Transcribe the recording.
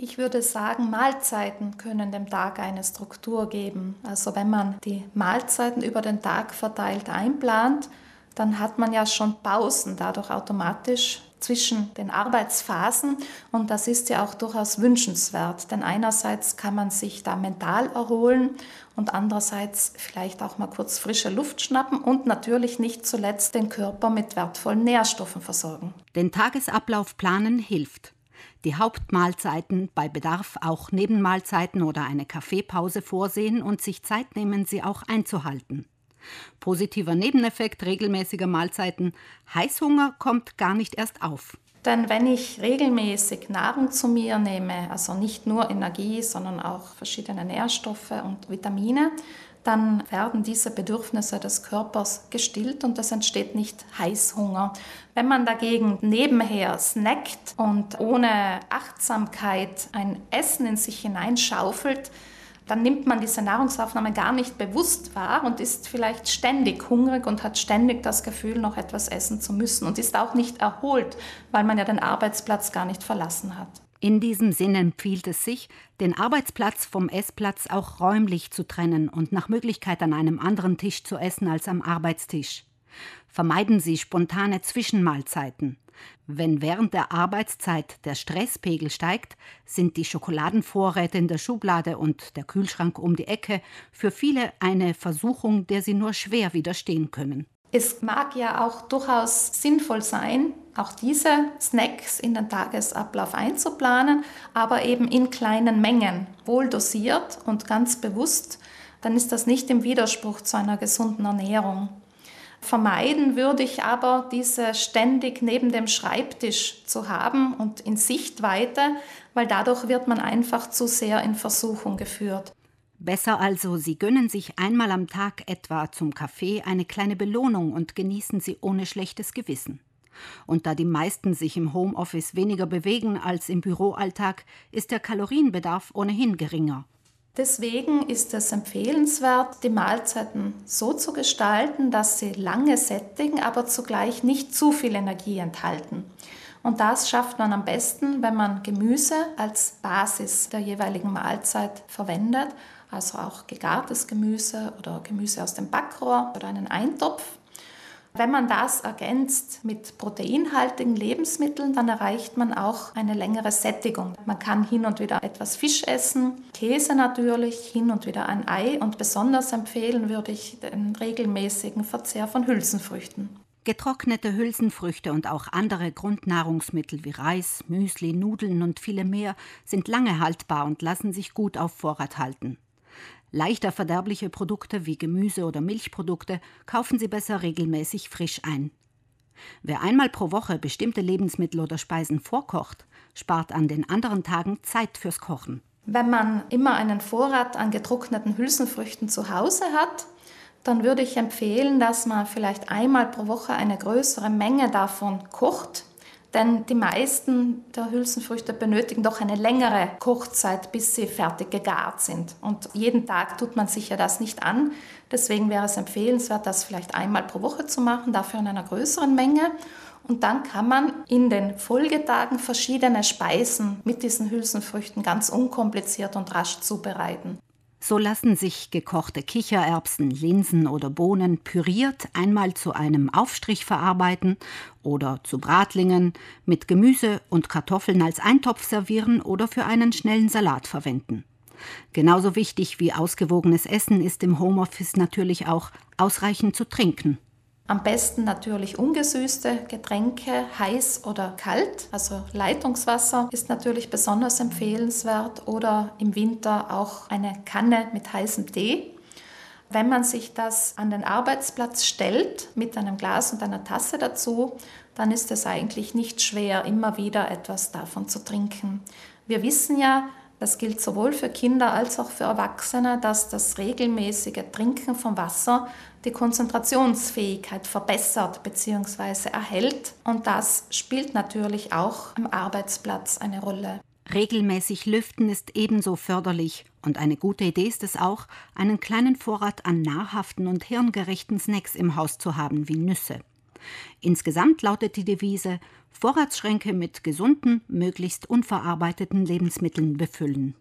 Ich würde sagen, Mahlzeiten können dem Tag eine Struktur geben. Also wenn man die Mahlzeiten über den Tag verteilt einplant, dann hat man ja schon Pausen dadurch automatisch zwischen den Arbeitsphasen und das ist ja auch durchaus wünschenswert, denn einerseits kann man sich da mental erholen und andererseits vielleicht auch mal kurz frische Luft schnappen und natürlich nicht zuletzt den Körper mit wertvollen Nährstoffen versorgen. Den Tagesablauf planen hilft. Die Hauptmahlzeiten, bei Bedarf auch Nebenmahlzeiten oder eine Kaffeepause vorsehen und sich Zeit nehmen, sie auch einzuhalten. Positiver Nebeneffekt regelmäßiger Mahlzeiten. Heißhunger kommt gar nicht erst auf. Denn wenn ich regelmäßig Nahrung zu mir nehme, also nicht nur Energie, sondern auch verschiedene Nährstoffe und Vitamine, dann werden diese Bedürfnisse des Körpers gestillt und es entsteht nicht Heißhunger. Wenn man dagegen nebenher snackt und ohne Achtsamkeit ein Essen in sich hineinschaufelt, dann nimmt man diese Nahrungsaufnahme gar nicht bewusst wahr und ist vielleicht ständig hungrig und hat ständig das Gefühl, noch etwas essen zu müssen und ist auch nicht erholt, weil man ja den Arbeitsplatz gar nicht verlassen hat. In diesem Sinne empfiehlt es sich, den Arbeitsplatz vom Essplatz auch räumlich zu trennen und nach Möglichkeit an einem anderen Tisch zu essen als am Arbeitstisch. Vermeiden Sie spontane Zwischenmahlzeiten. Wenn während der Arbeitszeit der Stresspegel steigt, sind die Schokoladenvorräte in der Schublade und der Kühlschrank um die Ecke für viele eine Versuchung, der sie nur schwer widerstehen können. Es mag ja auch durchaus sinnvoll sein, auch diese Snacks in den Tagesablauf einzuplanen, aber eben in kleinen Mengen, wohl dosiert und ganz bewusst, dann ist das nicht im Widerspruch zu einer gesunden Ernährung. Vermeiden würde ich aber, diese ständig neben dem Schreibtisch zu haben und in Sichtweite, weil dadurch wird man einfach zu sehr in Versuchung geführt. Besser also, Sie gönnen sich einmal am Tag etwa zum Kaffee eine kleine Belohnung und genießen sie ohne schlechtes Gewissen. Und da die meisten sich im Homeoffice weniger bewegen als im Büroalltag, ist der Kalorienbedarf ohnehin geringer. Deswegen ist es empfehlenswert, die Mahlzeiten so zu gestalten, dass sie lange sättigen, aber zugleich nicht zu viel Energie enthalten. Und das schafft man am besten, wenn man Gemüse als Basis der jeweiligen Mahlzeit verwendet, also auch gegartes Gemüse oder Gemüse aus dem Backrohr oder einen Eintopf. Wenn man das ergänzt mit proteinhaltigen Lebensmitteln, dann erreicht man auch eine längere Sättigung. Man kann hin und wieder etwas Fisch essen, Käse natürlich, hin und wieder ein Ei und besonders empfehlen würde ich den regelmäßigen Verzehr von Hülsenfrüchten. Getrocknete Hülsenfrüchte und auch andere Grundnahrungsmittel wie Reis, Müsli, Nudeln und viele mehr sind lange haltbar und lassen sich gut auf Vorrat halten. Leichter verderbliche Produkte wie Gemüse oder Milchprodukte kaufen Sie besser regelmäßig frisch ein. Wer einmal pro Woche bestimmte Lebensmittel oder Speisen vorkocht, spart an den anderen Tagen Zeit fürs Kochen. Wenn man immer einen Vorrat an getrockneten Hülsenfrüchten zu Hause hat, dann würde ich empfehlen, dass man vielleicht einmal pro Woche eine größere Menge davon kocht denn die meisten der Hülsenfrüchte benötigen doch eine längere Kochzeit, bis sie fertig gegart sind. Und jeden Tag tut man sich ja das nicht an. Deswegen wäre es empfehlenswert, das vielleicht einmal pro Woche zu machen, dafür in einer größeren Menge. Und dann kann man in den Folgetagen verschiedene Speisen mit diesen Hülsenfrüchten ganz unkompliziert und rasch zubereiten. So lassen sich gekochte Kichererbsen, Linsen oder Bohnen püriert einmal zu einem Aufstrich verarbeiten oder zu Bratlingen, mit Gemüse und Kartoffeln als Eintopf servieren oder für einen schnellen Salat verwenden. Genauso wichtig wie ausgewogenes Essen ist im Homeoffice natürlich auch ausreichend zu trinken. Am besten natürlich ungesüßte Getränke, heiß oder kalt. Also Leitungswasser ist natürlich besonders empfehlenswert oder im Winter auch eine Kanne mit heißem Tee. Wenn man sich das an den Arbeitsplatz stellt mit einem Glas und einer Tasse dazu, dann ist es eigentlich nicht schwer, immer wieder etwas davon zu trinken. Wir wissen ja, das gilt sowohl für Kinder als auch für Erwachsene, dass das regelmäßige Trinken von Wasser die Konzentrationsfähigkeit verbessert bzw. erhält. Und das spielt natürlich auch am Arbeitsplatz eine Rolle. Regelmäßig lüften ist ebenso förderlich und eine gute Idee ist es auch, einen kleinen Vorrat an nahrhaften und hirngerechten Snacks im Haus zu haben, wie Nüsse. Insgesamt lautet die Devise Vorratsschränke mit gesunden, möglichst unverarbeiteten Lebensmitteln befüllen.